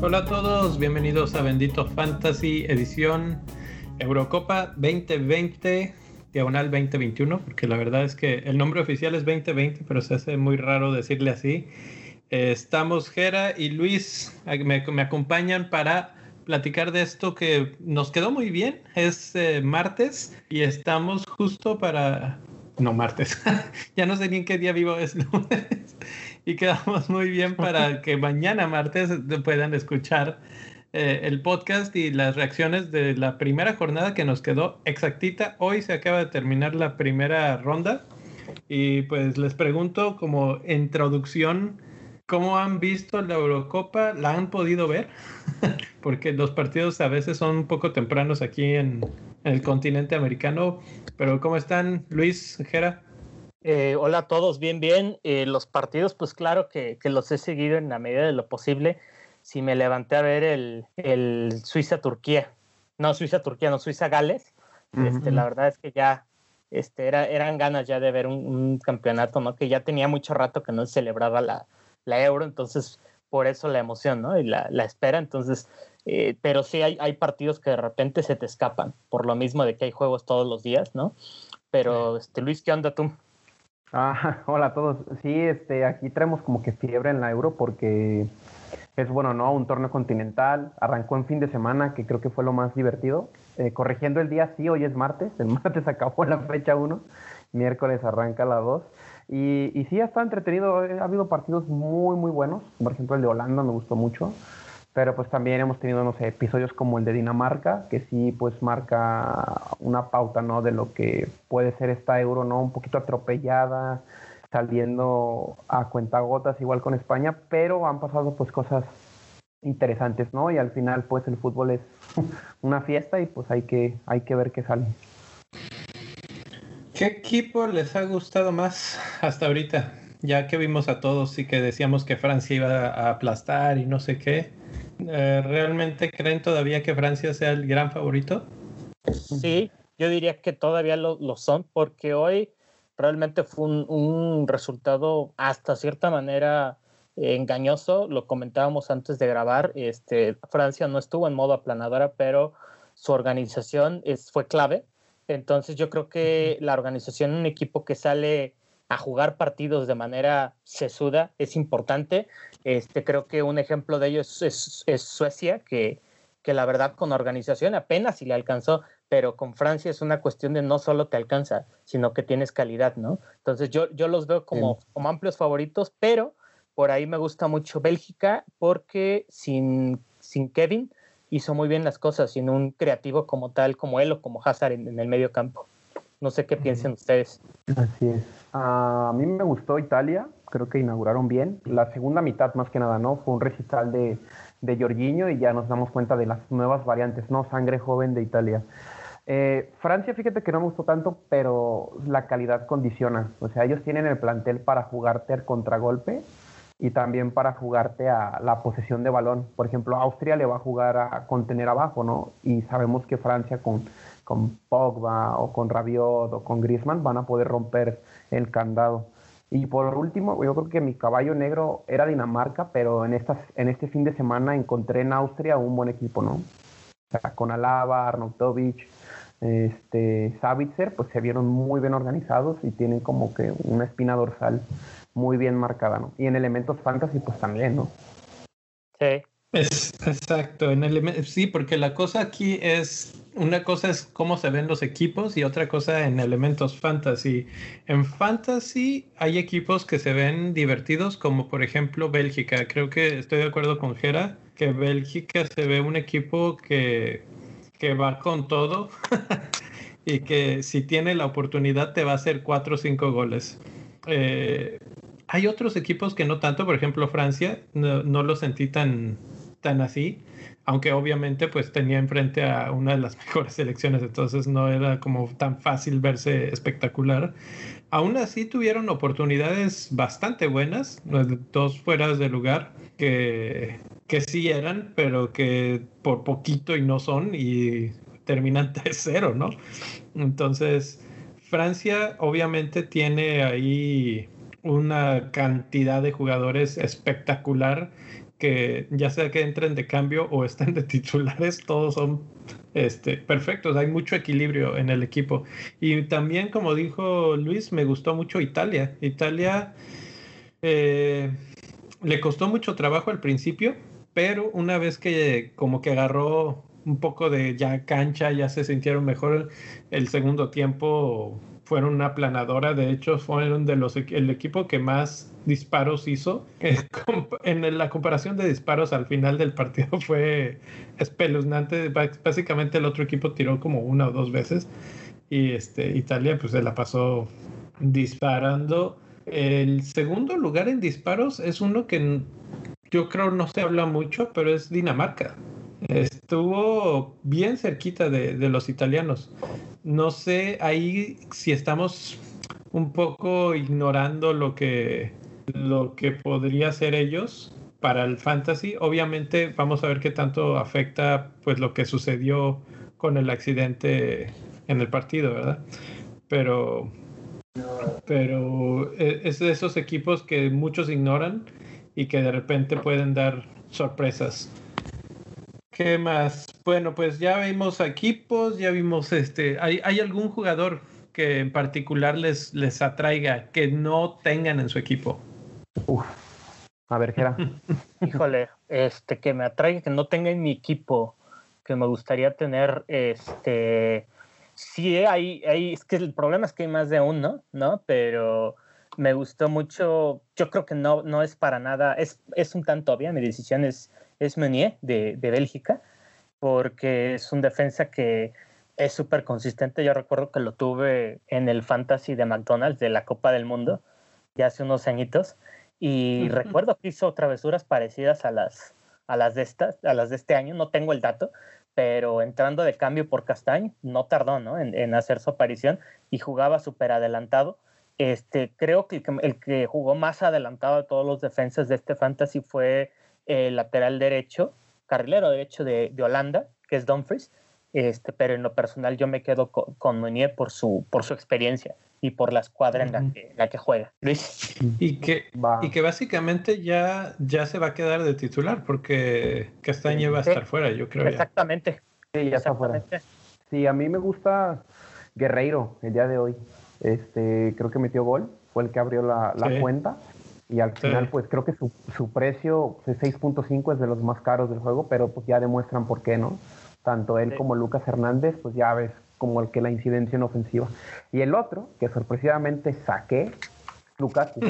Hola a todos, bienvenidos a Bendito Fantasy edición Eurocopa 2020, diagonal 2021, porque la verdad es que el nombre oficial es 2020, pero se hace muy raro decirle así. Eh, estamos Jera y Luis, me, me, acompañan para platicar de esto que nos quedó muy bien. Es eh, martes y estamos justo para... No, martes. ya no sé ni en qué día vivo es lunes y quedamos muy bien para que mañana martes puedan escuchar eh, el podcast y las reacciones de la primera jornada que nos quedó exactita. Hoy se acaba de terminar la primera ronda y pues les pregunto como introducción, ¿cómo han visto la Eurocopa? ¿La han podido ver? Porque los partidos a veces son un poco tempranos aquí en, el continente americano, pero ¿cómo están Luis, Jera? Eh, hola a todos, bien, bien. Eh, los partidos, pues claro que, los he seguido en la medida de lo posible. Si me levanté a ver el, el Suiza-Turquía, no Suiza-Turquía, no Suiza-Gales, este, la verdad es que ya este, era, eran ganas ya de ver un, campeonato, ¿no? Que ya tenía mucho rato que no se celebraba la, la Euro, entonces por eso la emoción, ¿no? Y la, la espera, entonces, eh, pero sí hay, hay partidos que de repente se te escapan, por lo mismo de que hay juegos todos los días, ¿no? Pero, este, Luis, ¿qué onda tú? Ah, hola a todos. Sí, este, aquí traemos como que fiebre en la Euro porque es bueno, ¿no? Un torneo continental. Arrancó en fin de semana, que creo que fue lo más divertido. Eh, corrigiendo el día, sí, hoy es martes. El martes acabó la fecha 1. Miércoles arranca la 2. Y, y sí, ha estado entretenido. Ha habido partidos muy, muy buenos. Por ejemplo, el de Holanda me gustó mucho pero pues también hemos tenido, no sé, episodios como el de Dinamarca, que sí pues marca una pauta, ¿no? De lo que puede ser esta euro, ¿no? Un poquito atropellada, saliendo a cuentagotas igual con España, pero han pasado pues cosas interesantes, ¿no? Y al final pues el fútbol es una fiesta y pues hay que, hay que ver qué sale. ¿Qué equipo les ha gustado más hasta ahorita? Ya que vimos a todos y que decíamos que Francia iba a aplastar y no sé qué. Eh, ¿realmente creen todavía que Francia sea el gran favorito? Sí, yo diría que todavía lo, son, porque hoy realmente fue un, resultado hasta cierta manera engañoso. Lo comentábamos antes de grabar. Este, Francia no estuvo en modo aplanadora, pero su organización es, fue clave. Entonces yo creo que la organización en un equipo que sale a jugar partidos de manera sesuda es importante. Este, creo que un ejemplo de ello es, Suecia, que, que, la verdad con organización apenas si le alcanzó, pero con Francia es una cuestión de no solo te alcanza, sino que tienes calidad, ¿no? Entonces yo, yo los veo como, como amplios favoritos, pero por ahí me gusta mucho Bélgica porque sin, sin Kevin hizo muy bien las cosas, sin un creativo como tal, como él o como Hazard en el medio campo. No sé qué piensen ustedes. Así es. A mí me gustó Italia, creo que inauguraron bien. La segunda mitad, más que nada, ¿no? Fue un recital de, de Jorginho y ya nos damos cuenta de las nuevas variantes, ¿no? Sangre joven de Italia. Eh, Francia, fíjate que no me gustó tanto, pero la calidad condiciona. O sea, ellos tienen el plantel para jugarte al contragolpe y también para jugarte a la posesión de balón. Por ejemplo, Austria le va a jugar a contener abajo, ¿no? Y sabemos que Francia con con Pogba o con Rabiot o con Griezmann van a poder romper el candado. Y por último, yo creo que mi caballo negro era Dinamarca, pero en, estas, en este fin de semana encontré en Austria un buen equipo, ¿no? Con Alaba, Arnautovic, este, Savitzer, pues se vieron muy bien organizados y tienen como que una espina dorsal muy bien marcada, ¿no? Y en elementos fantasy, pues también, ¿no? Sí. Es, exacto, en el, sí, porque la cosa aquí es, una cosa es cómo se ven los equipos y otra cosa en elementos fantasy. En fantasy hay equipos que se ven divertidos, como por ejemplo Bélgica. Creo que estoy de acuerdo con Jera, que Bélgica se ve un equipo que, que va con todo y que si tiene la oportunidad te va a hacer cuatro o cinco goles. Eh, hay otros equipos que no tanto, por ejemplo Francia, no, lo sentí tan tan así, aunque obviamente pues tenía enfrente a una de las mejores selecciones, entonces no era como tan fácil verse espectacular. Aún así tuvieron oportunidades bastante buenas, dos fueras de lugar que, que sí eran, pero que por poquito y no son, y terminan 3-0, ¿no? Entonces, Francia obviamente tiene ahí una cantidad de jugadores espectacular que ya sea que entren de cambio o estén de titulares, todos son este, perfectos, hay mucho equilibrio en el equipo. Y también, como dijo Luis, me gustó mucho Italia. Italia eh, le costó mucho trabajo al principio, pero una vez que como que agarró un poco de ya cancha, ya se sintieron mejor el segundo tiempo, fueron una planadora, de hecho fueron de los el equipo que más disparos hizo. En la comparación de disparos al final del partido fue espeluznante. Básicamente el otro equipo tiró como una o dos veces y este Italia pues se la pasó disparando. El segundo lugar en disparos es uno que yo creo no se habla mucho, pero es Dinamarca. Estuvo bien cerquita de, los italianos. No sé ahí si estamos un poco ignorando lo que, lo que podría ser ellos para el fantasy. Obviamente vamos a ver qué tanto afecta pues lo que sucedió con el accidente en el partido, ¿verdad? Pero, pero e, es de esos equipos que muchos ignoran y que de repente pueden dar sorpresas. ¿Qué más? Bueno, pues ya vimos equipos, ya vimos este. ¿Hay, algún jugador que en particular les, les atraiga que no tengan en su equipo? Uf. A ver, Gera. Híjole, este, que me atraiga, que no tenga en mi equipo, que me gustaría tener, este, sí, hay, hay, es que el problema es que hay más de uno, ¿no? Pero me gustó mucho, yo creo que no, no es para nada, es, es un tanto obvia, mi decisión es es Meunier de, Bélgica, porque es un defensa que es súper consistente. Yo recuerdo que lo tuve en el Fantasy de McDonald's de la Copa del Mundo, ya hace unos añitos, y recuerdo que hizo travesuras parecidas a las, a las de estas, a las de este año, no tengo el dato, pero entrando de cambio por Castañ, no tardó ¿no? En, hacer su aparición y jugaba súper adelantado. Este, creo que el, que el, que jugó más adelantado de todos los defensas de este fantasy fue el lateral derecho, carrilero derecho de, Holanda, que es Dumfries, este, pero en lo personal yo me quedo con, con Meunier por su, por su experiencia y por la escuadra en la que, la que juega. Luis. Y que, y que básicamente ya, ya se va a quedar de titular porque Castañe va a estar fuera, yo creo. Exactamente. Sí, ya está fuera. Sí, a mí me gusta Guerreiro el día de hoy. Este, creo que metió gol, fue el que abrió la, la cuenta. Y al final, pues creo que su, su precio, 6.5 es de los más caros del juego, pero pues ya demuestran por qué, ¿no? Tanto él como Lucas Hernández, pues ya ves como el que la incidencia en ofensiva. Y el otro, que sorpresivamente saqué, Lucas.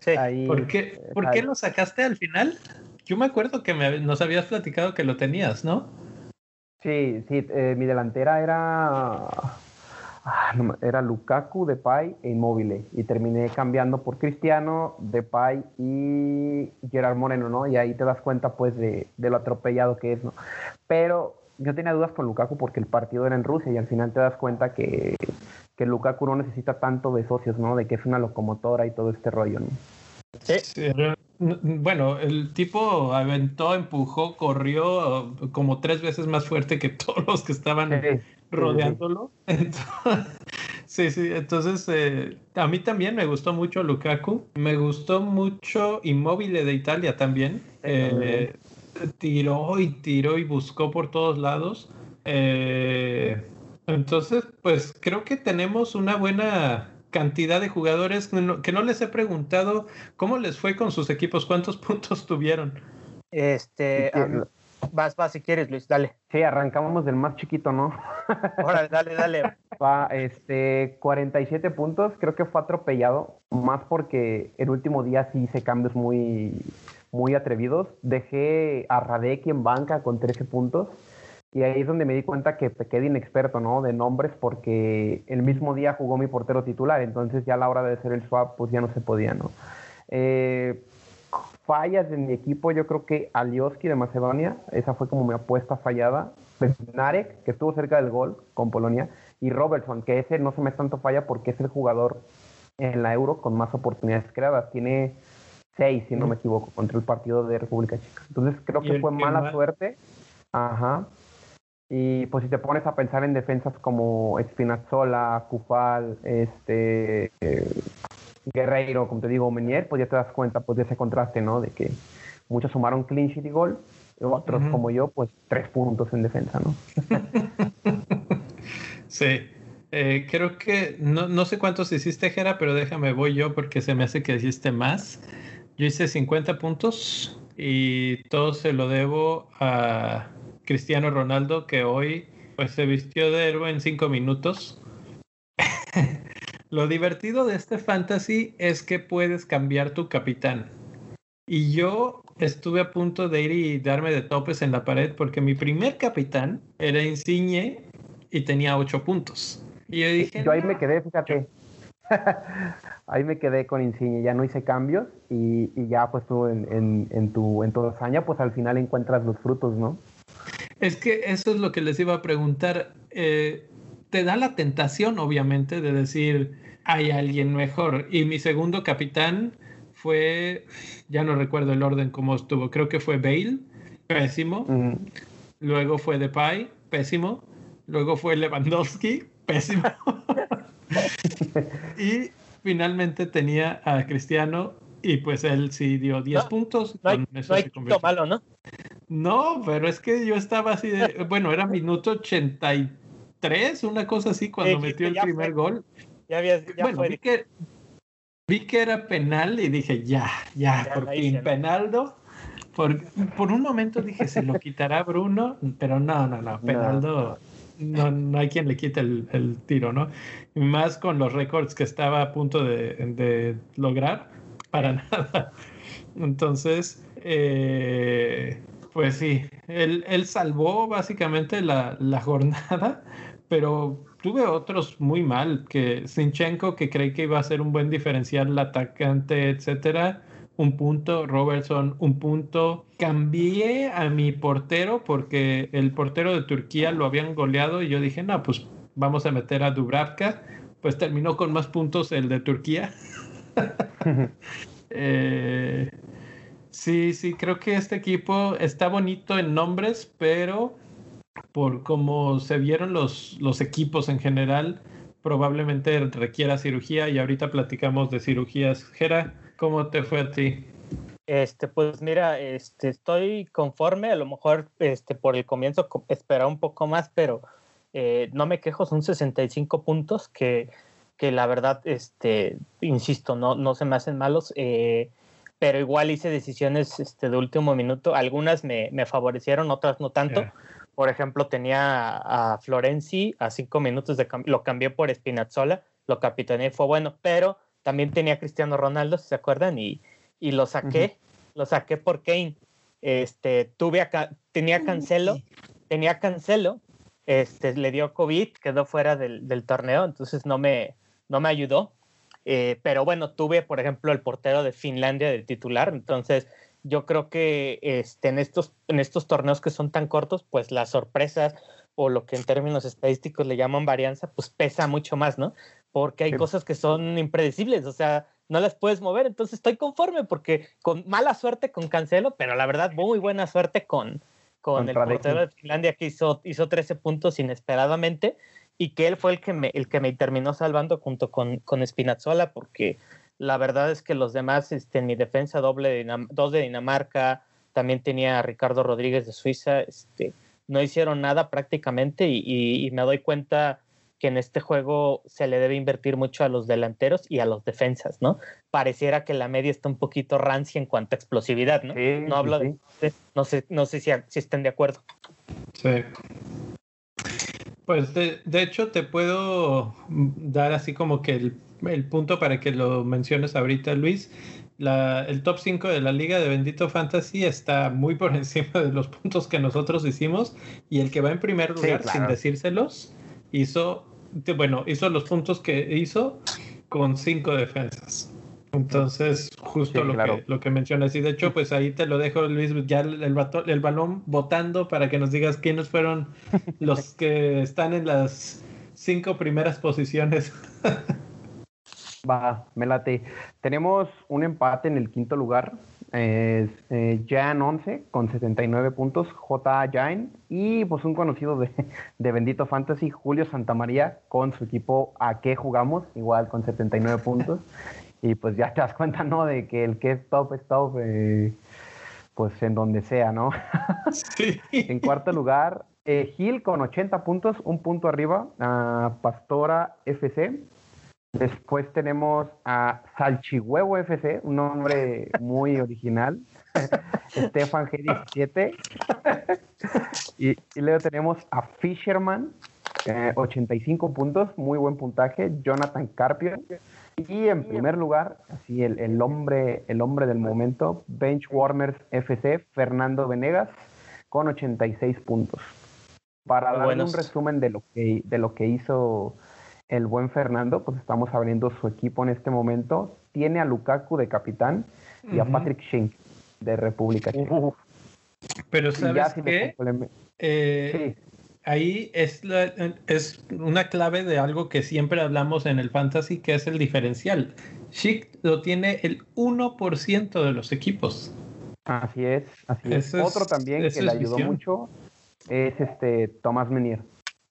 sí. ¿Por, qué, ¿Por qué lo sacaste al final? Yo me acuerdo que me, nos habías platicado que lo tenías, ¿no? Sí, sí, eh, mi delantera era Ah, era Lukaku, Depay e Immobile. Y terminé cambiando por Cristiano, Depay y Gerard Moreno, ¿no? Y ahí te das cuenta, pues, de, lo atropellado que es, ¿no? Pero yo tenía dudas con Lukaku porque el partido era en Rusia y al final te das cuenta que, que Lukaku no necesita tanto de socios, ¿no? De que es una locomotora y todo este rollo, ¿no? Sí. Bueno, el tipo aventó, empujó, corrió como tres veces más fuerte que todos los que estaban rodeándolo. sí, sí, entonces eh, a mí también me gustó mucho Lukaku, me gustó mucho Inmóvil de Italia también. Eh, tiró y tiró y buscó por todos lados. Eh, entonces, pues creo que tenemos una buena cantidad de jugadores que no, les he preguntado cómo les fue con sus equipos, cuántos puntos tuvieron. Este, Vas, vas si quieres, Luis, dale. Sí, arrancamos del más chiquito, ¿no? Órale, dale, dale. Va, este, 47 puntos, creo que fue atropellado, más porque el último día sí hice cambios muy, muy atrevidos. Dejé a Radeki en banca con 13 puntos. Y ahí es donde me di cuenta que quedé inexperto, ¿no? De nombres, porque el mismo día jugó mi portero titular, entonces ya a la hora de hacer el swap, pues ya no se podía, ¿no? Eh, fallas en mi equipo, yo creo que Alioski de Macedonia, esa fue como mi apuesta fallada. Narek, que estuvo cerca del gol con Polonia, y Robertson, que ese no se me tanto falla porque es el jugador en la Euro con más oportunidades creadas. Tiene seis, si no me equivoco, contra el partido de República Checa. Entonces creo que fue mala suerte Ajá. Y pues si te pones a pensar en defensas como Espinazzola, Cufal, este eh, Guerreiro, como te digo, Menier, pues ya te das cuenta pues de ese contraste, ¿no? De que muchos sumaron clean sheet y gol, y otros como yo, pues tres puntos en defensa, ¿no? sí. Eh, creo que no, no sé cuántos hiciste, Jera, pero déjame, voy yo porque se me hace que hiciste más. Yo hice 50 puntos y todo se lo debo a Cristiano Ronaldo, que hoy pues se vistió de héroe en cinco minutos. lo divertido de este fantasy es que puedes cambiar tu capitán. Y yo estuve a punto de ir y darme de topes en la pared porque mi primer capitán era Insigne y tenía ocho puntos. Y yo dije. Yo ahí me quedé, fíjate. ahí me quedé con Insigne, ya no hice cambios y, ya pues tú en, en, tu, en tu hazaña pues al final encuentras los frutos, ¿no? Es que eso es lo que les iba a preguntar. Eh, te da la tentación, obviamente, de decir, hay alguien mejor. Y mi segundo capitán fue, ya no recuerdo el orden cómo estuvo, creo que fue Bale, pésimo. Luego fue Depay, pésimo. Luego fue Lewandowski, pésimo. y finalmente tenía a Cristiano y pues él sí dio 10 puntos. No hay, malo, ¿no? No, pero es que yo estaba así de, bueno, era minuto 83, una cosa así, cuando metió el primer gol. Ya habías, ya bueno, vi que, vi que era penal y dije, ya, ya, por fin, penaldo. Por, por un momento dije, se lo quitará Bruno, pero no, no, no, penaldo no, no hay quien le quite el, tiro, ¿no? Y más con los récords que estaba a punto de, lograr, para nada. Entonces, eh, pues sí, él, salvó básicamente la, la, jornada, pero tuve otros muy mal, que Sinchenko, que creí que iba a ser un buen diferencial, el atacante, etcétera, un punto, Robertson un punto. Cambié a mi portero porque el portero de Turquía lo habían goleado y yo dije, no, pues vamos a meter a Dubravka. Pues terminó con más puntos el de Turquía. Eh, sí, sí, creo que este equipo está bonito en nombres, pero por cómo se vieron los, los equipos en general, probablemente requiera cirugía y ahorita platicamos de cirugías. Jera, ¿Cómo te fue a ti? Este, pues mira, este, estoy conforme, a lo mejor este, por el comienzo esperaba un poco más, pero eh, no me quejo, son 65 puntos que, que la verdad, este, insisto, no, no se me hacen malos, eh, pero igual hice decisiones este, de último minuto, algunas me, me favorecieron, otras no tanto. Por ejemplo, tenía a, Florenzi a cinco minutos de lo cambié por Spinazzola, lo capitaneé, fue bueno, pero también tenía Cristiano Ronaldo, si se acuerdan, y, y lo saqué, lo saqué por Kane. Este, tuve acá, tenía Cancelo, tenía Cancelo, este, le dio COVID, quedó fuera del, del torneo, entonces no me, no me ayudó. Eh, pero bueno, tuve, por ejemplo, el portero de Finlandia de titular, entonces yo creo que este, en, estos, en estos torneos que son tan cortos, pues las sorpresas o lo que en términos estadísticos le llaman varianza, pues pesa mucho más, ¿no? porque hay cosas que son impredecibles, o sea, no las puedes mover, entonces estoy conforme porque con mala suerte con Cancelo, pero la verdad muy buena suerte con, con el portero de Finlandia que hizo, hizo 13 puntos inesperadamente y que él fue el que me, el que me terminó salvando junto con, con Spinazzola porque la verdad es que los demás, este, en mi defensa doble de dos de Dinamarca, también tenía a Ricardo Rodríguez de Suiza, este, no hicieron nada prácticamente y, y me doy cuenta que en este juego se le debe invertir mucho a los delanteros y a los defensas, ¿no? Pareciera que la media está un poquito rancia en cuanto a explosividad, ¿no? no hablo de, no sé, no sé si, si estén de acuerdo. Sí. Pues de, hecho te puedo dar así como que el, punto para que lo menciones ahorita, Luis. La, el top 5 de la liga de Bendito Fantasy está muy por encima de los puntos que nosotros hicimos y el que va en primer lugar, sin decírselos, hizo bueno, hizo los puntos que hizo con cinco defensas. Entonces, justo lo, que, lo que mencionas. Y de hecho, pues ahí te lo dejo, Luis, ya el, el, balón votando para que nos digas quiénes fueron los que están en las cinco primeras posiciones. Va, me late. Tenemos un empate en el quinto lugar. es eh, Jan 11 con 79 puntos, J. Jan y pues un conocido de, de, Bendito Fantasy, Julio Santamaría con su equipo A qué jugamos, igual con 79 puntos. Y pues ya te das cuenta, ¿no? De que el que es top es top, eh, pues en donde sea, ¿no? Sí. en cuarto lugar, eh, Gil con 80 puntos, un punto arriba, a Pastora FC. Después tenemos a Salchihuevo FC, un nombre muy original. Stefan G17. y, luego tenemos a Fisherman, 85 eh, puntos, muy buen puntaje. Jonathan Carpio. Y en primer lugar, así el, el, hombre, el hombre del momento, Benchwarmers FC, Fernando Venegas, con 86 puntos. Para dar un resumen de lo que, de lo que hizo el buen Fernando, pues estamos abriendo su equipo en este momento. Tiene a Lukaku de capitán y a Patrick Schenk de República Checa. Pero sabes qué? Eh, ahí es, es una clave de algo que siempre hablamos en el fantasy, que es el diferencial. Schick lo tiene el 1% de los equipos. Así es, así es. Otro también que le ayudó mucho es este Tomás Menier.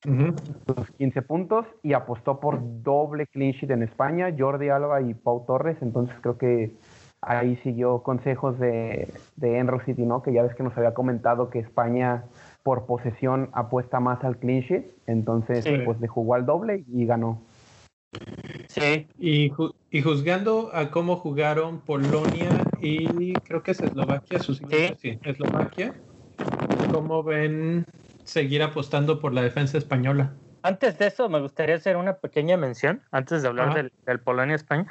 Sus 15 puntos y apostó por doble clean sheet en España, Jordi Alba y Pau Torres. Entonces creo que ahí siguió consejos de, de Enro City, ¿no? Que ya ves que nos había comentado que España por posesión apuesta más al clean sheet. Entonces, pues le jugó al doble y ganó. Sí. Y, y, juzgando a cómo jugaron Polonia y creo que es Eslovaquia, sus sí. Eslovaquia, ¿cómo ven seguir apostando por la defensa española. Antes de eso, me gustaría hacer una pequeña mención, antes de hablar del, Polonia-España,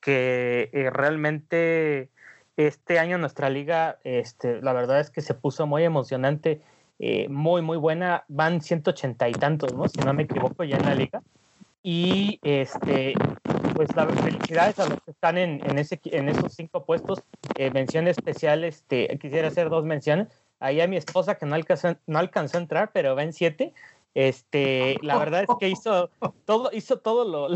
que eh, realmente este año nuestra liga, este, la verdad es que se puso muy emocionante, eh, muy, muy buena. Van 180 y tantos, ¿no? Si no me equivoco, ya en la liga. Y este, pues las felicidades a los que están en, en, ese, en esos cinco puestos. Eh, mención especial, este, quisiera hacer dos menciones ahí a mi esposa que no alcanzó, no alcanzó a entrar, pero ven siete. Este, la verdad es que hizo todo, hizo todo lo,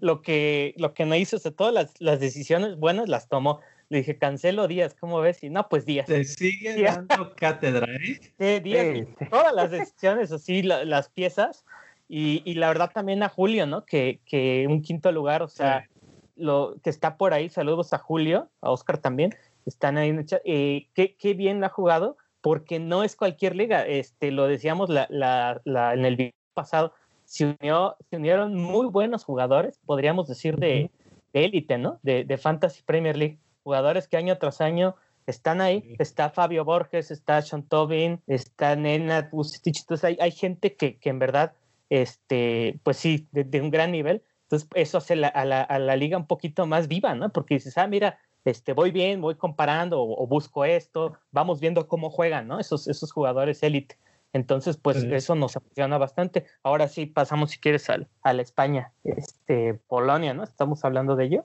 lo, que, lo que no hizo, o sea, todas las, las, decisiones buenas las tomó. Le dije, cancelo Díaz, ¿cómo ves? Y no, pues Díaz. Te sigue dando cátedra, ¿eh? Sí, Díaz, todas las decisiones, así, las piezas. Y, y, la verdad también a Julio, ¿no? Que, que un quinto lugar, o sea, lo que está por ahí, saludos a Julio, a Oscar también, están ahí en el chat. Eh, qué, qué bien ha jugado porque no es cualquier liga. Este, lo decíamos la, la, la, en el video pasado, se, unió, se unieron muy buenos jugadores, podríamos decir de élite, ¿no? De, de, Fantasy Premier League. Jugadores que año tras año están ahí. Está Fabio Borges, está Sean Tobin, está Nenad Entonces hay, hay gente que, que, en verdad, este, pues sí, de, un gran nivel. Entonces eso hace a, la, a la liga un poquito más viva, ¿no? Porque dices, ah, mira, este, voy bien, voy comparando o, busco esto, vamos viendo cómo juegan, ¿no? Esos, esos jugadores élite. Entonces, pues eso nos apasiona bastante. Ahora sí, pasamos, si quieres, al, a la España, este, Polonia, ¿no? Estamos hablando de ello.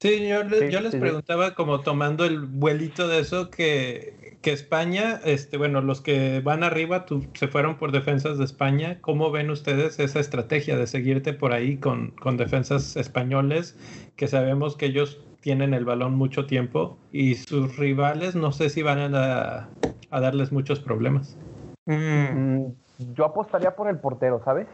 Sí, yo, yo les preguntaba, como tomando el vuelito de eso, que, que España, este, bueno, los que van arriba tú, se fueron por defensas de España. ¿Cómo ven ustedes esa estrategia de seguirte por ahí con, con defensas españoles? Que sabemos que ellos tienen el balón mucho tiempo y sus rivales no sé si van a, a darles muchos problemas. Mm, yo apostaría por el portero, ¿sabes?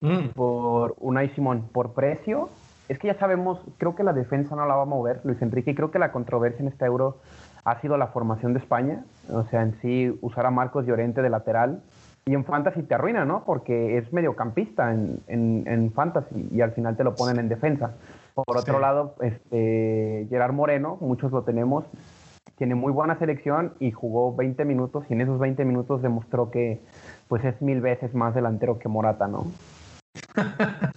Mm. Por Unai Simón, por precio. Es que ya sabemos, creo que la defensa no la va a mover, Luis Enrique, y creo que la controversia en este euro ha sido la formación de España, o sea, en sí usar a Marcos Llorente de lateral, y en Fantasy te arruina, ¿no? Porque es mediocampista en, en, en Fantasy y al final te lo ponen en defensa. Por otro lado, este, Gerard Moreno, muchos lo tenemos, tiene muy buena selección y jugó 20 minutos y en esos 20 minutos demostró que pues es mil veces más delantero que Morata, ¿no?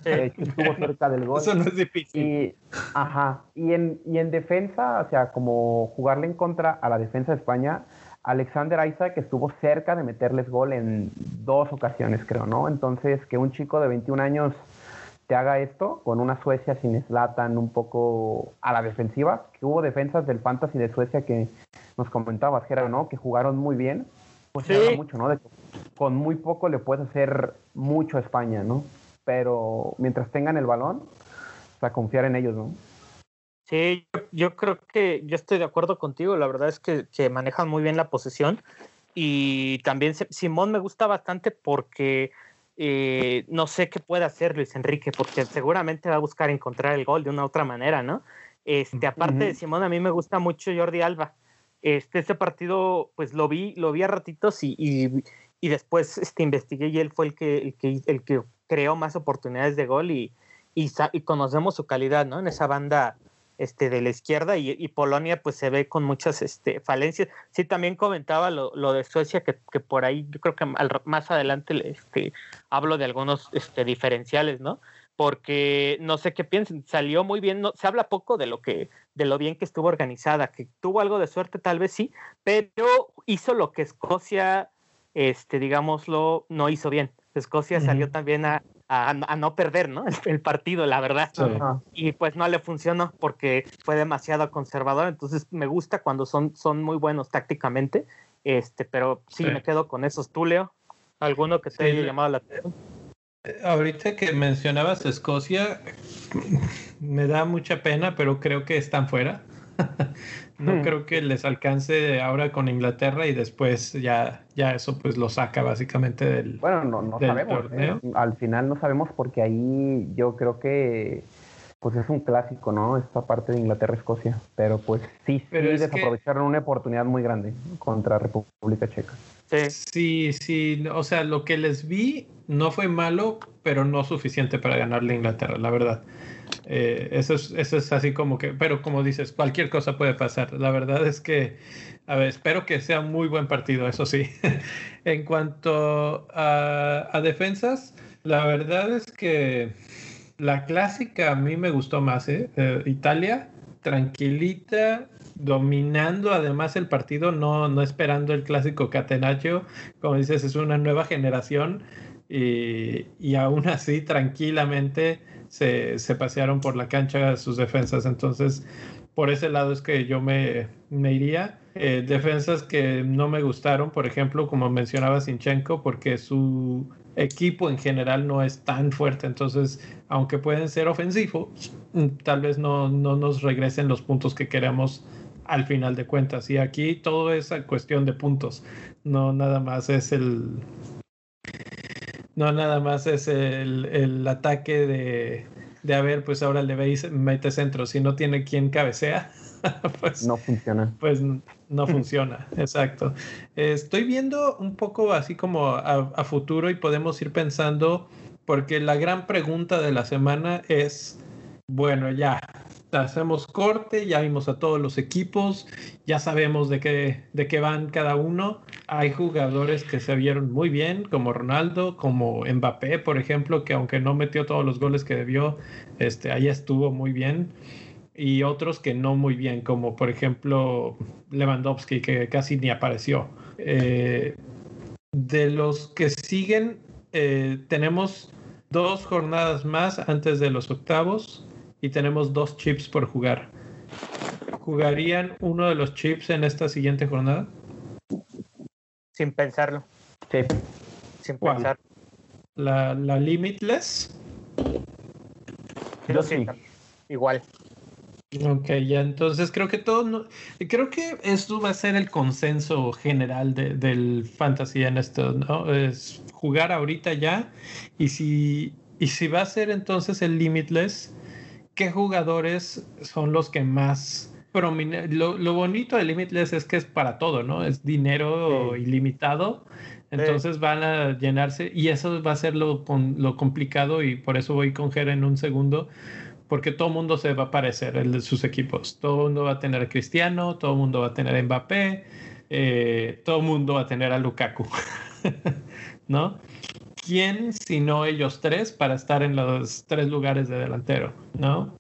De hecho, estuvo cerca del gol. Eso no es difícil. Y, ajá. Y en, y en defensa, o sea, como jugarle en contra a la defensa de España, Alexander Isaac estuvo cerca de meterles gol en dos ocasiones, creo, ¿no? Entonces, que un chico de 21 años te haga esto con una Suecia sin Slatan un poco a la defensiva, que hubo defensas del Fantasy de Suecia que nos comentabas, Gerard, ¿no? Que jugaron muy bien, pues sí. mucho, ¿no? con muy poco le puedes hacer mucho a España, ¿no? Pero mientras tengan el balón, o sea, confiar en ellos, ¿no? Sí, yo, creo que yo estoy de acuerdo contigo. La verdad es que, manejan muy bien la posesión. Y también Simón me gusta bastante porque eh, no sé qué puede hacer Luis Enrique, porque seguramente va a buscar encontrar el gol de una u otra manera, ¿no? Este, aparte de Simón, a mí me gusta mucho Jordi Alba. Este, este partido, pues lo vi, lo vi a ratitos y, y, después este, investigué y él fue el que, el que, el que creó más oportunidades de gol y, y, conocemos su calidad, ¿no? En esa banda este, de la izquierda y, Polonia pues se ve con muchas este, falencias. Sí, también comentaba lo, lo de Suecia, que, que, por ahí yo creo que más adelante este, hablo de algunos este, diferenciales, ¿no? Porque no sé qué piensen, salió muy bien, no, se habla poco de lo que de lo bien que estuvo organizada, que tuvo algo de suerte tal vez sí, pero hizo lo que Escocia, este, digámoslo, no hizo bien. Escocia salió también a, a, no perder, ¿no? El, partido, la verdad. Y pues no le funcionó porque fue demasiado conservador. Entonces me gusta cuando son, son muy buenos tácticamente. Este, pero sí, me quedo con esos. ¿Tú, Leo? ¿Alguno que te haya llamado la atención? Eh, ahorita que mencionabas Escocia, me da mucha pena, pero creo que están fuera. no hmm. creo que les alcance ahora con Inglaterra y después ya, ya eso pues lo saca básicamente del Bueno, no, no sabemos. ¿eh? Al final no sabemos porque ahí yo creo que pues es un clásico, ¿no? Esta parte de Inglaterra-Escocia. Pero pues sí, sí desaprovecharon una oportunidad muy grande contra República Checa. Sí. sí, o sea, lo que les vi no fue malo, pero no suficiente para ganarle a Inglaterra, la verdad. Eh, eso, es, eso es así como que, pero como dices, cualquier cosa puede pasar. La verdad es que, a ver, espero que sea un muy buen partido, eso sí. en cuanto a, defensas, la verdad es que la clásica a mí me gustó más, ¿eh? eh Italia, tranquilita, dominando además el partido, no, no esperando el clásico catenaccio. Como dices, es una nueva generación y, y aún así tranquilamente se, se, pasearon por la cancha sus defensas. Entonces, por ese lado es que yo me, me iría. Eh, defensas que no me gustaron, por ejemplo, como mencionaba Sinchenko, porque su equipo en general no es tan fuerte. Entonces, aunque pueden ser ofensivos, tal vez no, no nos regresen los puntos que queremos al final de cuentas. Y aquí todo es cuestión de puntos. No nada más es el, no, nada más es el, el ataque de, de, a ver, pues ahora le veis, mete centro. Si no tiene quien cabecea, pues no funciona. Pues no funciona, exacto. Estoy viendo un poco así como a, a, futuro y podemos ir pensando, porque la gran pregunta de la semana es, bueno, ya, hacemos corte, ya vimos a todos los equipos, ya sabemos de qué, de qué van cada uno. Hay jugadores que se vieron muy bien, como Ronaldo, como Mbappé, por ejemplo, que aunque no metió todos los goles que debió, este, ahí estuvo muy bien. Y otros que no muy bien, como por ejemplo Lewandowski, que casi ni apareció. Eh, de los que siguen, eh, tenemos dos jornadas más antes de los octavos y tenemos dos chips por jugar. ¿Jugarían uno de los chips en esta siguiente jornada? Sin pensarlo. Sí. Sin pensar. ¿La, la Limitless? Yo sí. Igual. Ok, ya entonces creo que todo, creo que esto va a ser el consenso general del fantasy en esto, ¿no? Es jugar ahorita ya y si, y si va a ser entonces el limitless, qué jugadores son los que más lo, lo, bonito de Limitless es que es para todo, ¿no? Es dinero ilimitado. Entonces van a llenarse y eso va a ser lo, lo complicado y por eso voy con Jera en un segundo, porque todo el mundo se va a parecer el de sus equipos. Todo el mundo va a tener a Cristiano, todo el mundo va a tener a Mbappé, eh, todo el mundo va a tener a Lukaku, ¿no? ¿Quién sino ellos tres para estar en los tres lugares de delantero, ¿no?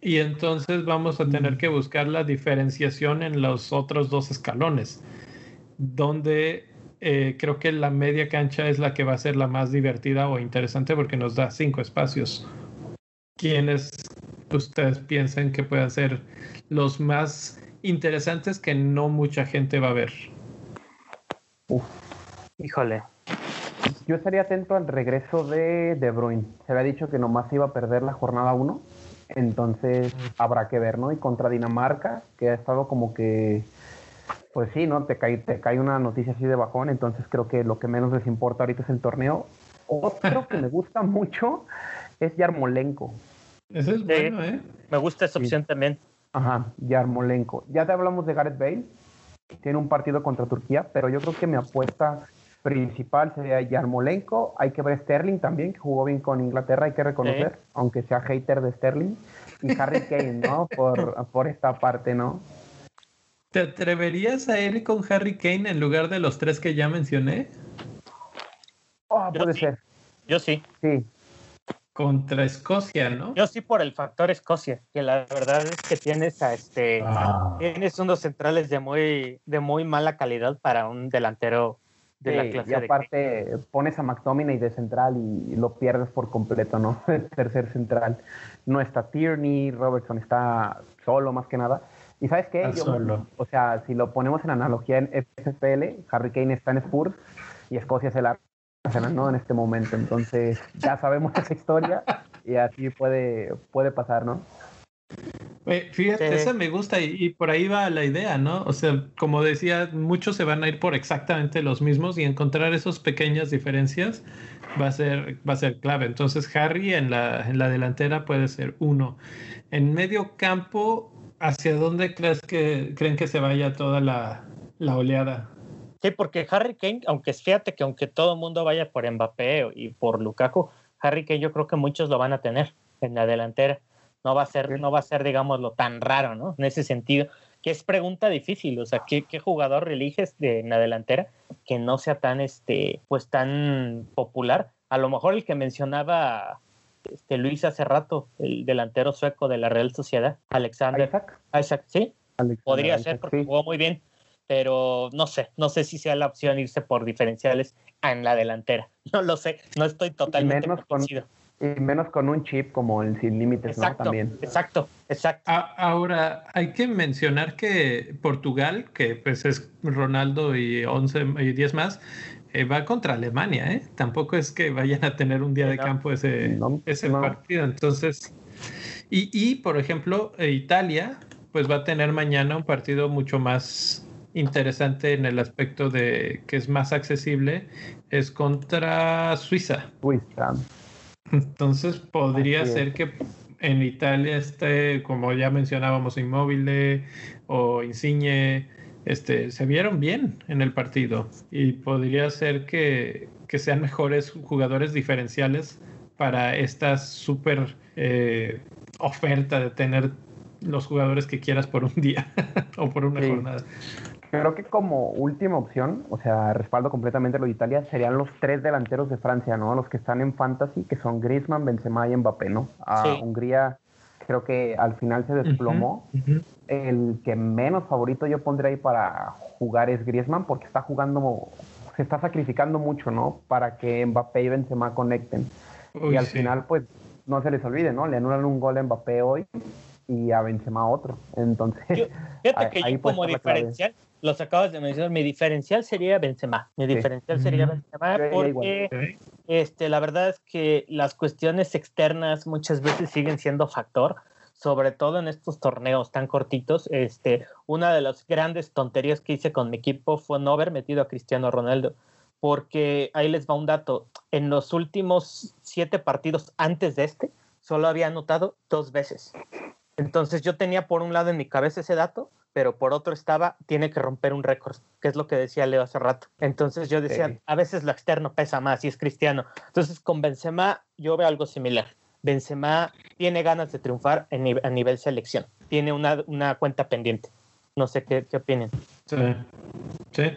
Y entonces vamos a tener que buscar la diferenciación en los otros dos escalones, donde eh, creo que la media cancha es la que va a ser la más divertida o interesante porque nos da cinco espacios. ¿Quiénes ustedes piensan que puedan ser los más interesantes que no mucha gente va a ver? Híjole, yo estaría atento al regreso de De Bruyne. Se había dicho que nomás iba a perder la jornada 1 Entonces habrá que ver, ¿no? Y contra Dinamarca, que ha estado como que, pues sí, ¿no? Te cae, te cae una noticia así de bajón, entonces creo que lo que menos les importa ahorita es el torneo. Otro que me gusta mucho es Yarmolenko. Ese es bueno, ¿eh? Me gusta esa opción también. Ajá, Yarmolenko. Ya te hablamos de Gareth Bale, tiene un partido contra Turquía, pero yo creo que mi apuesta principal sería Yarmolenko. Hay que ver Sterling también, que jugó bien con Inglaterra, hay que reconocer, aunque sea hater de Sterling. Y Harry Kane, ¿no? Por, por esta parte, ¿no? ¿Te atreverías a ir con Harry Kane en lugar de los tres que ya mencioné? Oh, puede sí. ser. Yo sí. Sí. Contra Escocia, ¿no? Yo sí por el factor Escocia, que la verdad es que tienes a este Ah. tienes unos centrales de muy de muy mala calidad para un delantero de la Sí, clase y de aparte pones a McTominay de central y lo pierdes por completo, ¿no? El tercer central. No está Tierney, Robertson está solo más que nada. Y sabes qué? Está solo. O sea, si lo ponemos en analogía en FPL, Harry Kane está en Spurs y Escocia se la Arsenal, ¿no? En este momento. Entonces, ya sabemos esa historia y así puede, puede pasar, ¿no? Eh, Fíjate, Sí. esa me gusta y, y por ahí va la idea, ¿no? O sea, como decía, muchos se van a ir por exactamente los mismos y encontrar esas pequeñas diferencias va a ser, va a ser clave. Entonces, Harry en la, en la delantera puede ser uno. En medio campo, ¿hacia dónde crees que creen que se vaya toda la, la oleada? Sí, porque Harry Kane, aunque fíjate que aunque todo el mundo vaya por Mbappé y por Lukaku, Harry Kane yo creo que muchos lo van a tener en la delantera. No va a ser, no va a ser, digámoslo, tan raro, ¿no? En ese sentido, que es pregunta difícil, o sea, ¿qué, qué jugador eliges de, en la delantera que no sea tan, este, pues tan popular? A lo mejor el que mencionaba este, Luis hace rato, el delantero sueco de la Real Sociedad, Alexander Isaac. Isaac, sí, Alexander Podría Isaac, ser porque sí. jugó muy bien, pero no sé, no sé si sea la opción irse por diferenciales en la delantera. No lo sé, no estoy totalmente con- convencido. Y menos con un chip como el sin límites, ¿no? Exacto, También. exacto, exacto. A- Ahora, hay que mencionar que Portugal, que pues es Ronaldo y 11 y 10 más, eh, va contra Alemania, ¿eh? Tampoco es que vayan a tener un día de no. campo ese, No, ese no. partido. Entonces, y, y, por ejemplo, eh, Italia, pues va a tener mañana un partido mucho más interesante en el aspecto de que es más accesible, es contra Suiza. Suiza. Entonces podría ser que en Italia esté, como ya mencionábamos, Inmóvil o Insigne, este, se vieron bien en el partido y podría ser que, que sean mejores jugadores diferenciales para esta súper eh, oferta de tener los jugadores que quieras por un día o por una Sí. jornada. Creo que como última opción, o sea, respaldo completamente lo de Italia, serían los tres delanteros de Francia, ¿no? Los que están en Fantasy, que son Griezmann, Benzema y Mbappé, ¿no? A Sí. Hungría creo que al final se desplomó. El que menos favorito yo pondré ahí para jugar es Griezmann, porque está jugando, se está sacrificando mucho, ¿no? Para que Mbappé y Benzema conecten. Uy, y al sí. final, pues, no se les olvide, ¿no? Le anulan un gol a Mbappé hoy y a Benzema otro. Entonces, Yo- Fíjate ahí- que ahí yo como diferencial, los acabas de mencionar, mi diferencial sería Benzema. Mi Sí. diferencial sería. Benzema porque este, la verdad es que las cuestiones externas muchas veces siguen siendo factor, sobre todo en estos torneos tan cortitos. Este, una de las grandes tonterías que hice con mi equipo fue no haber metido a Cristiano Ronaldo, porque ahí les va un dato. En los últimos siete partidos antes de este, solo había anotado dos veces. Entonces yo tenía por un lado en mi cabeza ese dato, pero por otro estaba, tiene que romper un récord, que es lo que decía Leo hace rato. Entonces yo decía, Sí. a veces lo externo pesa más y es cristiano. Entonces con Benzema yo veo algo similar. Benzema tiene ganas de triunfar en a nivel selección, tiene una, una cuenta pendiente. No sé qué, qué opinen. Sí. Sí.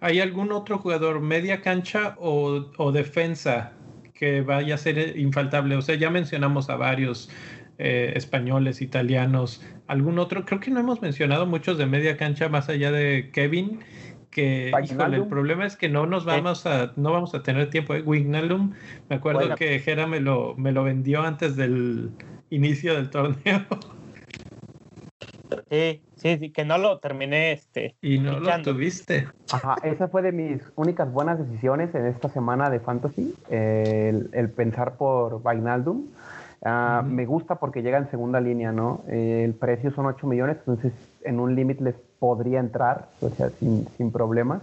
¿Hay algún otro jugador media cancha o, o defensa que vaya a ser infaltable? O sea, ya mencionamos a varios eh, españoles, italianos. ¿Algún otro? Creo que no hemos mencionado muchos de media cancha más allá de Kevin. Que, híjole, el problema es que no nos vamos a, no vamos a tener tiempo. ¿eh? Wijnaldum, me acuerdo Bueno. que Jera me lo, me lo vendió antes del inicio del torneo Sí, sí, sí, que no lo terminé este, y no lo tuviste. Ajá, esa fue de mis únicas buenas decisiones en esta semana de Fantasy, el, el pensar por Vainaldum. Ah, me gusta porque llega en segunda línea, ¿no? Eh, el precio son 8 millones, entonces en un límite les podría entrar, o sea, sin, sin problemas.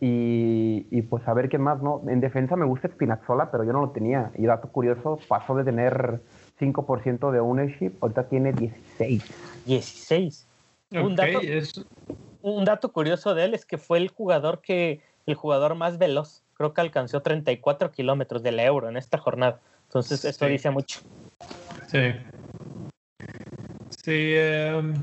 Y, y, pues a ver qué más, ¿no? En defensa me gusta Spinazzola, pero yo no lo tenía. Y dato curioso, pasó de tener 5% de ownership, ahorita tiene 16. 16. un, dato, un dato curioso de él es que fue el jugador que el jugador más veloz. Creo que alcanzó 34 kilómetros del euro en esta jornada. Entonces, esto dice mucho. Sí. Sí, em,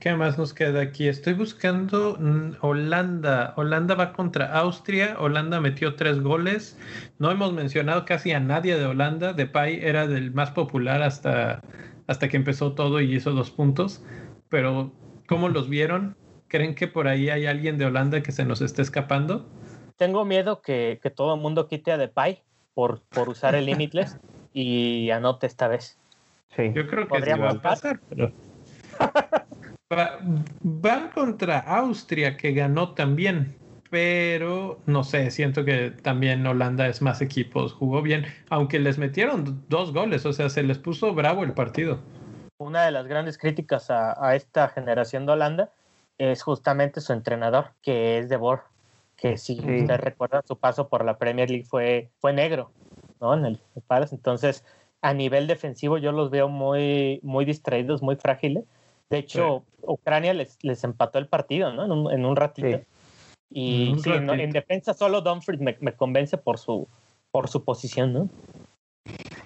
¿qué más nos queda aquí? Estoy buscando mm, Holanda. Holanda va contra Austria. Holanda metió tres goles. No hemos mencionado casi a nadie de Holanda. Depay era del más popular hasta, hasta que empezó todo y hizo dos puntos. Pero, ¿cómo los vieron? ¿Creen que por ahí hay alguien de Holanda que se nos esté escapando? Tengo miedo que, que todo el mundo quite a Depay por, por usar el Limitless y anote esta vez. Sí. Yo creo que sí va a pasar, pero... Van contra Austria, que ganó también, pero no sé, siento que también Holanda es más equipos, jugó bien, aunque les metieron dos goles, o sea, se les puso bravo el partido. Una de las grandes críticas a, esta generación de Holanda es justamente su entrenador, que es De Boer, que si usted recuerda su paso por la Premier League fue, fue negro, ¿no? En el, el Entonces, a nivel defensivo yo los veo muy, muy distraídos, muy frágiles. De hecho, Ucrania les, les empató el partido, ¿no? En un, en un ratito. Y sí, en defensa solo Dumfries me, me, convence por su, por su posición, ¿no?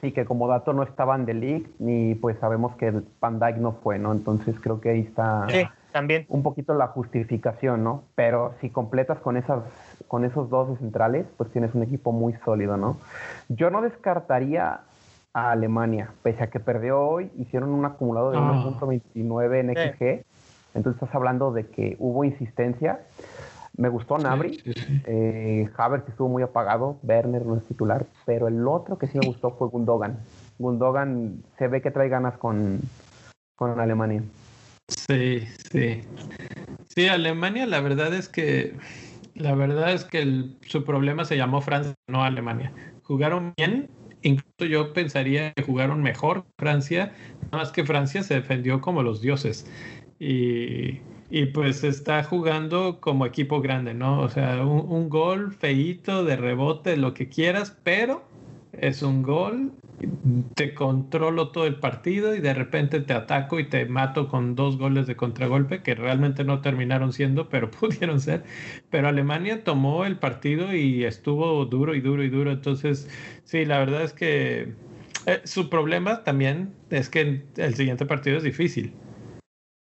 Sí, que como dato no estaban de league, ni pues sabemos que Van Dijk no fue, ¿no? Entonces creo que ahí está también. un poquito la justificación, ¿no? Pero si completas con esas con esos dos centrales, pues tienes un equipo muy sólido, ¿no? Yo no descartaría a Alemania, pese a que perdió hoy, hicieron un acumulado de 1.29 en XG, entonces estás hablando de que hubo insistencia. Me gustó Nabri, eh, Havertz estuvo muy apagado, Werner no es titular, pero el otro que sí me gustó fue Gundogan. Gundogan se ve que trae ganas con, con Alemania. Sí, sí. Sí, Alemania la verdad es que la verdad es que su problema se llamó Francia, no Alemania. Jugaron bien, incluso yo pensaría que jugaron mejor Francia, nada más que Francia se defendió como los dioses. Y, pues está jugando como equipo grande, ¿no? O sea, un, un gol feíto de rebote, lo que quieras, pero es un gol te controlo todo el partido y de repente te ataco y te mato con dos goles de contragolpe que realmente no terminaron siendo, pero pudieron ser. Pero Alemania tomó el partido y estuvo duro y duro y duro. Entonces, sí, la verdad es que eh, su problema también es que el siguiente partido es difícil.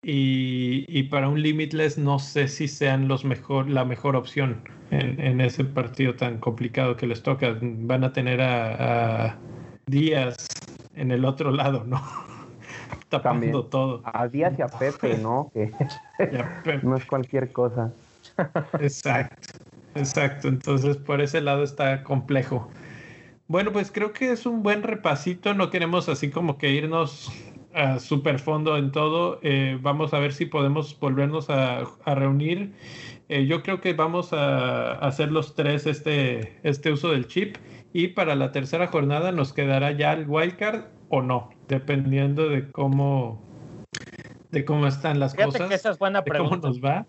Y, y para un Limitless no sé si sean los mejor, la mejor opción en, en, ese partido tan complicado que les toca. Van a tener a, a Díaz en el otro lado, ¿no? Tapando todo. A Díaz y a Pepe, ¿no? Que no es cualquier cosa. Exacto, exacto. Entonces, por ese lado está complejo. Bueno, pues creo que es un buen repasito. No queremos así como que irnos a super fondo en todo. Eh, vamos a ver si podemos volvernos a, a reunir. Eh, yo creo que vamos a hacer los tres este, este uso del chip y para la tercera jornada nos quedará ya el wildcard o no, dependiendo de cómo de cómo están las cosas. Que esa es buena pregunta. ¿Cómo nos va?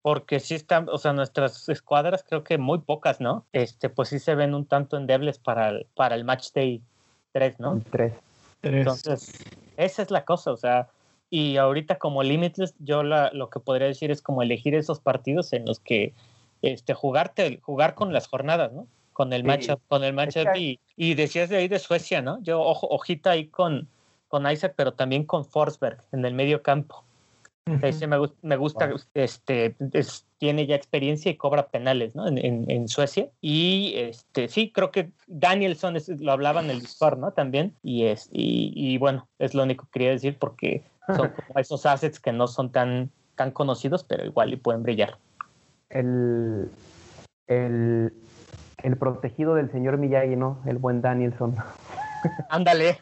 Porque sí están, o sea, nuestras escuadras creo que muy pocas, ¿no? Este, pues sí se ven un tanto endebles para el, para el match day 3, ¿no? 3. Entonces, esa es la cosa, o sea, y ahorita como Limitless, yo la, lo que podría decir es como elegir esos partidos en los que este, jugarte, jugar con las jornadas, ¿no? Con el matchup, con el matchup y, y, decías de ahí de Suecia, ¿no? Yo ojo, ojita ahí con, con Isaac, pero también con Forsberg en el medio campo. Ese me, me gusta, este, tiene ya experiencia y cobra penales, ¿no? En, en, en, Suecia. Y este, sí, creo que Danielson es, lo hablaba en el Discord, ¿no? También. Y, es, y, y, bueno, es lo único que quería decir porque son como esos assets que no son tan, tan conocidos, pero igual y pueden brillar. El, el, el protegido del señor Miyagi, ¿no? El buen Danielson. Ándale.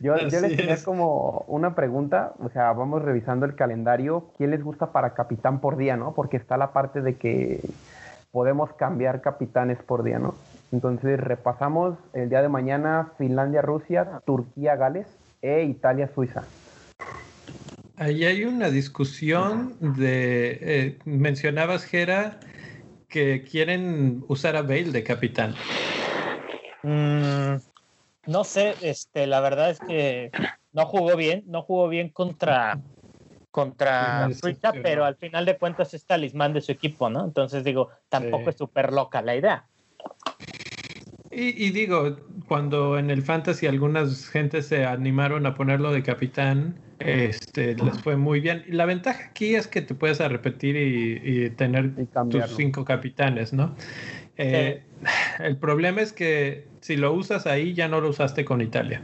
yo, yo les tenía como una pregunta, o sea, vamos revisando el calendario. ¿Quién les gusta para capitán por día, no? Porque está la parte de que podemos cambiar capitanes por día, ¿no? Entonces repasamos el día de mañana Finlandia, Rusia, Turquía, Gales e Italia, Suiza. Ahí hay una discusión de, eh, mencionabas, Gera, que quieren usar a Bale de capitán. Mm, no sé, este, la verdad es que no jugó bien, no jugó bien contra contra pero al final de cuentas es talismán de su equipo, ¿no? Entonces digo, tampoco es súper loca la idea. Y, digo, cuando en el fantasy algunas gentes se animaron a ponerlo de capitán, este, les fue muy bien. La ventaja aquí es que te puedes repetir y, tener tus cinco capitanes, ¿no? Eh, el problema es que si lo usas ahí, ya no lo usaste con Italia.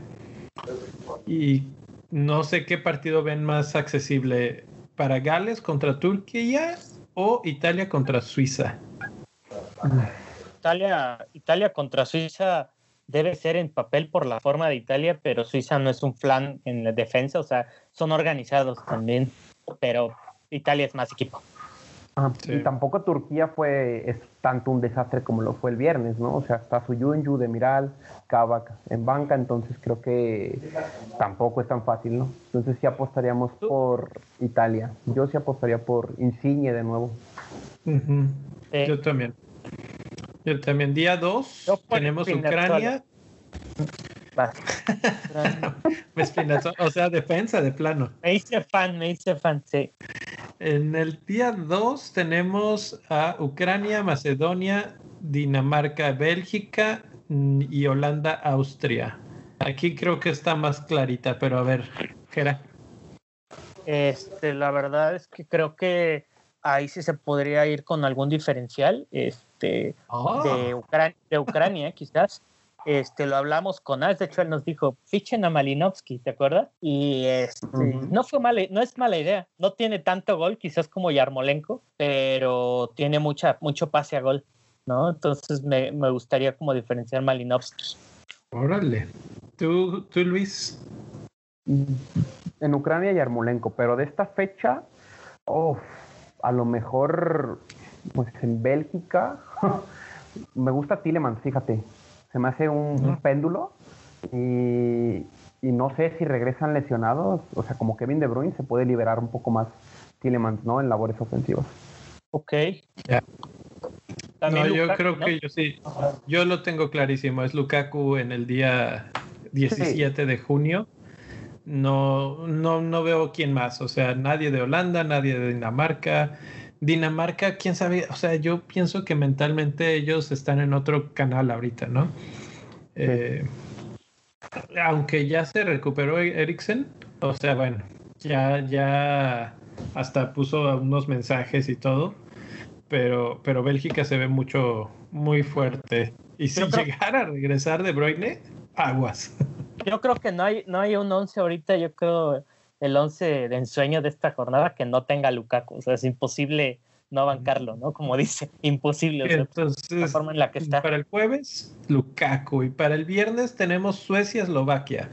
Y no sé qué partido ven más accesible para Gales contra Turquía o Italia contra Suiza. Italia, Italia contra Suiza debe ser en papel por la forma de Italia, pero Suiza no es un flan en la defensa, o sea, son organizados también, pero Italia es más equipo. Ah, y tampoco Turquía fue es tanto un desastre como lo fue el viernes, ¿no? O sea, está Suyunju, Demiral, Kavak en banca, entonces creo que tampoco es tan fácil, ¿no? Entonces sí apostaríamos por Italia. Yo sí apostaría por Insigne de nuevo. Yo también. Yo también, día 2, tenemos Ucrania. o sea, defensa de plano. Me hice fan, me hice fan, sí. En el día 2 tenemos a Ucrania, Macedonia, Dinamarca, Bélgica y Holanda, Austria. Aquí creo que está más clarita, pero a ver, Gera. Este, la verdad es que creo que ahí sí se podría ir con algún diferencial este, ah. de, Ucrania, quizás. Este, lo hablamos con As, de hecho él nos dijo, fichen a Malinovsky, ¿te acuerdas? Y este, no fue mala, no es mala idea, no tiene tanto gol quizás como Yarmolenko, pero tiene mucha, mucho pase a gol, ¿no? Entonces me, me gustaría como diferenciar Malinovsky. Órale. ¿Tú, tú, Luis? En Ucrania Yarmolenko, pero de esta fecha, oh, a lo mejor, pues en Bélgica, me gusta Tillemans, fíjate. Se me hace un, péndulo y, no sé si regresan lesionados. O sea, como Kevin De Bruyne se puede liberar un poco más Tillemans, ¿no? En labores ofensivas. Ok. No, yo creo que yo sí. Yo lo tengo clarísimo. Es Lukaku en el día 17 de junio no, no, no veo quién más. O sea, nadie de Holanda, nadie de Dinamarca. Dinamarca, quién sabe, o sea, yo pienso que mentalmente ellos están en otro canal ahorita, ¿no? Eh, aunque ya se recuperó Eriksen, o sea, bueno, ya, ya hasta puso unos mensajes y todo, pero, pero Bélgica se ve mucho, muy fuerte. Y si llegara a regresar de Bruyne, aguas. Yo creo que no hay, no hay un 11 ahorita, yo creo el 11 de ensueño de esta jornada que no tenga Lukaku. O sea, es imposible no bancarlo, ¿no? Como dice, imposible. Entonces, la forma en la que está. Para el jueves, Lukaku. Y para el viernes tenemos Suecia, Eslovaquia,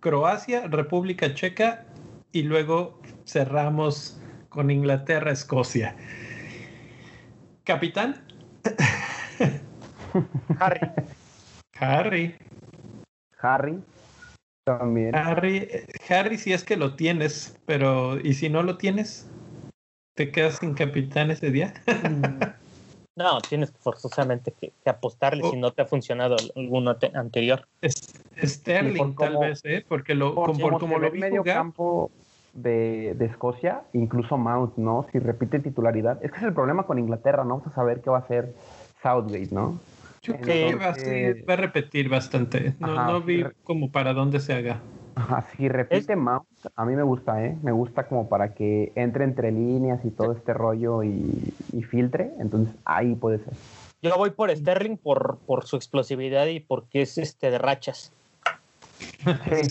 Croacia, República Checa y luego cerramos con Inglaterra, Escocia. Capitán. Harry. Harry. Harry. También. Harry, Harry, si es que lo tienes, pero ¿y si no lo tienes? ¿Te quedas sin capitán ese día? No, tienes forzosamente que, apostarle si oh. no te ha funcionado alguno anterior. Sterling, tal vez, ¿eh? Porque lo, por, como, lo vi medio campo de, de, Escocia, incluso Mount, ¿no? Si repite titularidad. Es que es el problema con Inglaterra, ¿no? Vamos a saber qué va a hacer Southgate, ¿no? Va, a repetir bastante. No, vi como para dónde se haga. Ajá, si repite Mount, a mí me gusta, ¿eh? Me gusta como para que entre entre líneas y todo este rollo y, filtre. Entonces ahí puede ser. Yo voy por Sterling por, por su explosividad y porque es este de rachas.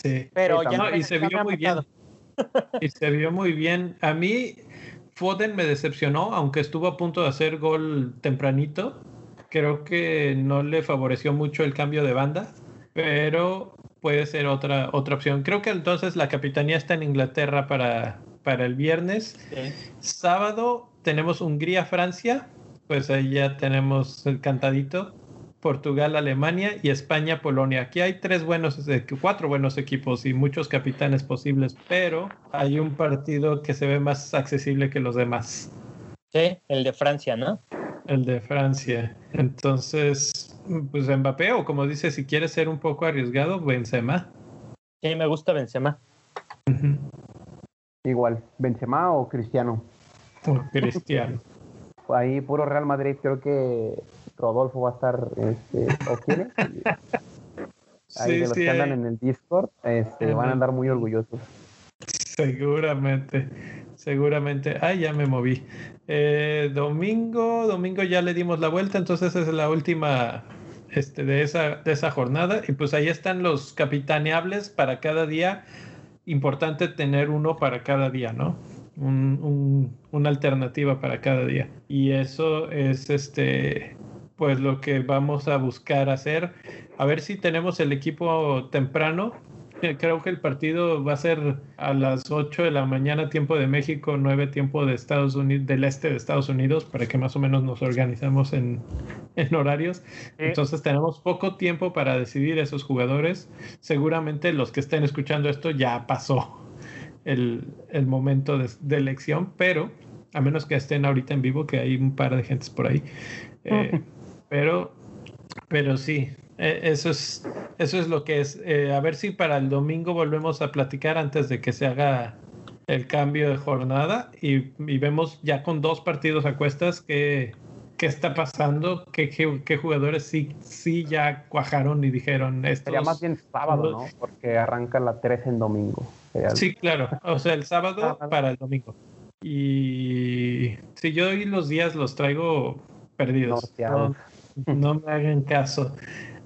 Sí. Pero ya y se vio muy bien. Y se vio muy bien. A mí, Foden me decepcionó, aunque estuvo a punto de hacer gol tempranito creo que no le favoreció mucho el cambio de banda, pero puede ser otra, otra opción. Creo que entonces la capitanía está en Inglaterra para, para el viernes. Sábado tenemos Hungría-Francia, pues ahí ya tenemos el cantadito. Portugal, Alemania y España, Polonia. Aquí hay tres buenos, cuatro buenos equipos y muchos capitanes posibles, pero hay un partido que se ve más accesible que los demás. Sí, el de Francia, ¿no? El de Francia. Entonces, pues Mbappé, o como dice, si quiere ser un poco arriesgado, Benzema. Sí, me gusta Benzema. Igual, Benzema o Cristiano. O Cristiano. Ahí puro Real Madrid, creo que Rodolfo va a estar, este, ¿o quién Ahí de los que andan en el Discord, este, van a andar muy orgullosos. Seguramente, seguramente. Ah, ya me moví. Eh, domingo, domingo ya le dimos la vuelta, entonces es la última este, de, esa, de esa jornada. Y pues ahí están los capitaneables para cada día. Importante tener uno para cada día, ¿no? Un, una alternativa para cada día. Y eso es este pues lo que vamos a buscar hacer. A ver si tenemos el equipo temprano. Creo que el partido va a ser a las 8 de la mañana, tiempo de México, 9 tiempo de Estados Unidos, del este de Estados Unidos, para que más o menos nos organizamos en, horarios. Entonces tenemos poco tiempo para decidir esos jugadores. Seguramente los que estén escuchando esto ya pasó el, momento de, de elección, pero a menos que estén ahorita en vivo, que hay un par de gentes por ahí. Eh, pero, pero sí, e, eso es, eso es lo que es. Eh, a ver si para el domingo volvemos a platicar antes de que se haga el cambio de jornada y, vemos ya con dos partidos a cuestas qué, qué está pasando, qué, qué, jugadores sí, sí ya cuajaron y dijeron esto. Sería más bien sábado, ¿no? Porque arranca la 3 en domingo. Sí, claro. O sea, el sábado para el domingo. Y si yo hoy los días los traigo perdidos. No, me hagan caso.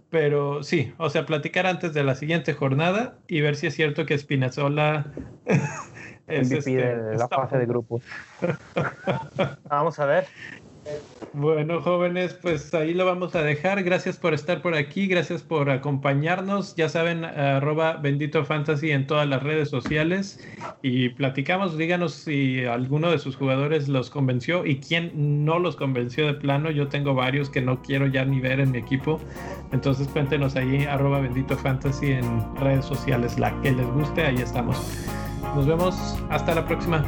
Pero sí, o sea, platicar antes de la siguiente jornada y ver si es cierto que Spinazzola es este, la fase de grupos. Vamos a ver. Bueno, jóvenes, pues ahí lo vamos a dejar. Gracias por estar por aquí, gracias por acompañarnos. Ya saben, arroba bendito fantasy en todas las redes sociales y platicamos. Díganos si alguno de sus jugadores los convenció y quién no los convenció de plano. Yo tengo varios que no quiero ya ni ver en mi equipo. Entonces cuéntenos ahí, arroba bendito fantasy en redes sociales. La que les guste, ahí estamos. Nos vemos. Hasta la próxima.